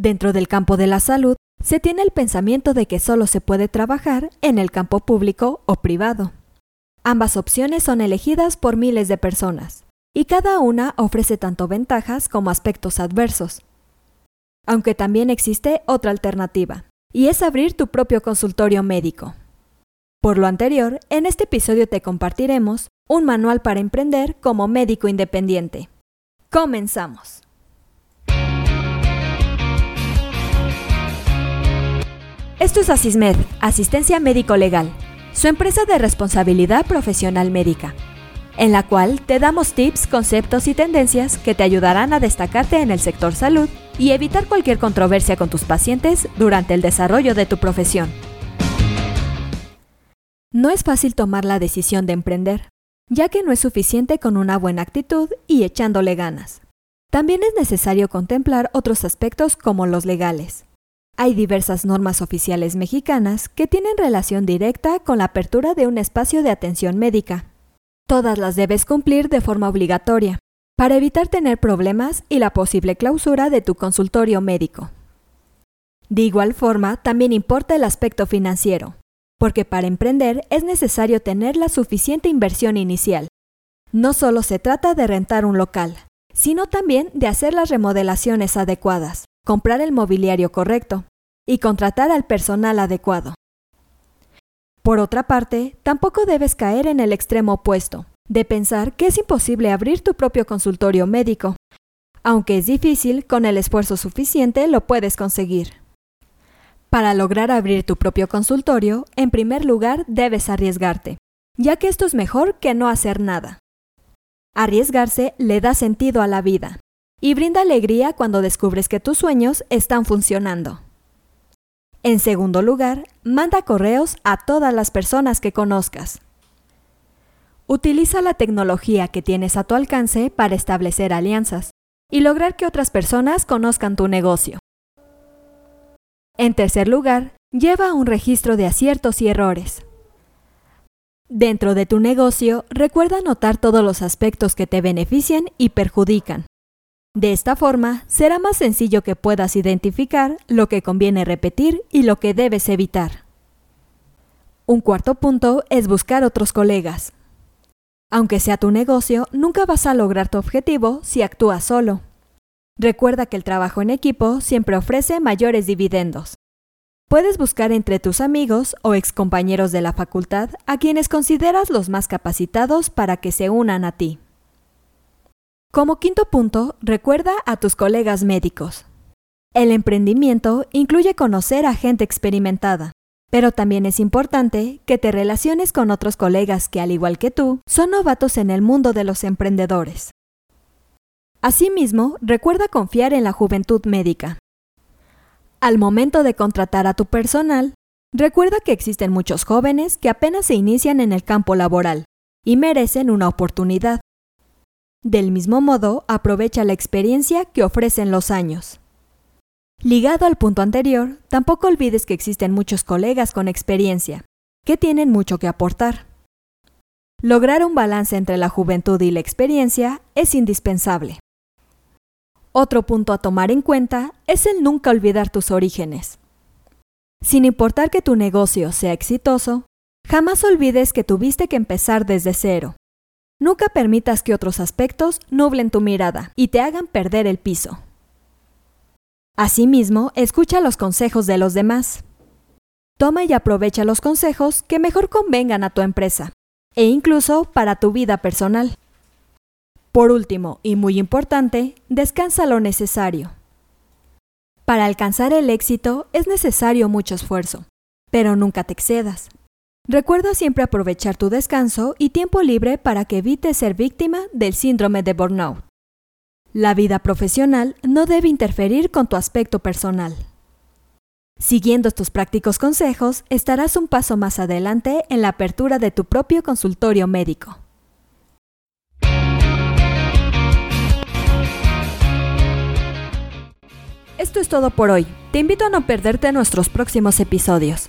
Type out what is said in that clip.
Dentro del campo de la salud, se tiene el pensamiento de que solo se puede trabajar en el campo público o privado. Ambas opciones son elegidas por miles de personas, y cada una ofrece tanto ventajas como aspectos adversos. Aunque también existe otra alternativa, y es abrir tu propio consultorio médico. Por lo anterior, en este episodio te compartiremos un manual para emprender como médico independiente. Comenzamos. Esto es Asismed, Asistencia Médico Legal, su empresa de responsabilidad profesional médica, en la cual te damos tips, conceptos y tendencias que te ayudarán a destacarte en el sector salud y evitar cualquier controversia con tus pacientes durante el desarrollo de tu profesión. No es fácil tomar la decisión de emprender, ya que no es suficiente con una buena actitud y echándole ganas. También es necesario contemplar otros aspectos como los legales. Hay diversas normas oficiales mexicanas que tienen relación directa con la apertura de un espacio de atención médica. Todas las debes cumplir de forma obligatoria, para evitar tener problemas y la posible clausura de tu consultorio médico. De igual forma, también importa el aspecto financiero, porque para emprender es necesario tener la suficiente inversión inicial. No solo se trata de rentar un local, sino también de hacer las remodelaciones adecuadas, comprar el mobiliario correcto, y contratar al personal adecuado. Por otra parte, tampoco debes caer en el extremo opuesto, de pensar que es imposible abrir tu propio consultorio médico. Aunque es difícil, con el esfuerzo suficiente lo puedes conseguir. Para lograr abrir tu propio consultorio, en primer lugar debes arriesgarte, ya que esto es mejor que no hacer nada. Arriesgarse le da sentido a la vida y brinda alegría cuando descubres que tus sueños están funcionando. En segundo lugar, manda correos a todas las personas que conozcas. Utiliza la tecnología que tienes a tu alcance para establecer alianzas y lograr que otras personas conozcan tu negocio. En tercer lugar, lleva un registro de aciertos y errores. Dentro de tu negocio, recuerda anotar todos los aspectos que te benefician y perjudican. De esta forma, será más sencillo que puedas identificar lo que conviene repetir y lo que debes evitar. Un cuarto punto es buscar otros colegas. Aunque sea tu negocio, nunca vas a lograr tu objetivo si actúas solo. Recuerda que el trabajo en equipo siempre ofrece mayores dividendos. Puedes buscar entre tus amigos o excompañeros de la facultad a quienes consideras los más capacitados para que se unan a ti. Como quinto punto, recuerda a tus colegas médicos. El emprendimiento incluye conocer a gente experimentada, pero también es importante que te relaciones con otros colegas que, al igual que tú, son novatos en el mundo de los emprendedores. Asimismo, recuerda confiar en la juventud médica. Al momento de contratar a tu personal, recuerda que existen muchos jóvenes que apenas se inician en el campo laboral y merecen una oportunidad. Del mismo modo, aprovecha la experiencia que ofrecen los años. Ligado al punto anterior, tampoco olvides que existen muchos colegas con experiencia, que tienen mucho que aportar. Lograr un balance entre la juventud y la experiencia es indispensable. Otro punto a tomar en cuenta es el nunca olvidar tus orígenes. Sin importar que tu negocio sea exitoso, jamás olvides que tuviste que empezar desde cero Nunca permitas que otros aspectos nublen tu mirada y te hagan perder el piso. Asimismo, escucha los consejos de los demás. Toma y aprovecha los consejos que mejor convengan a tu empresa e incluso para tu vida personal. Por último, y muy importante, descansa lo necesario. Para alcanzar el éxito es necesario mucho esfuerzo, pero nunca te excedas. Recuerda siempre aprovechar tu descanso y tiempo libre para que evites ser víctima del síndrome de burnout. La vida profesional no debe interferir con tu aspecto personal. Siguiendo estos prácticos consejos, estarás un paso más adelante en la apertura de tu propio consultorio médico. Esto es todo por hoy. Te invito a no perderte nuestros próximos episodios.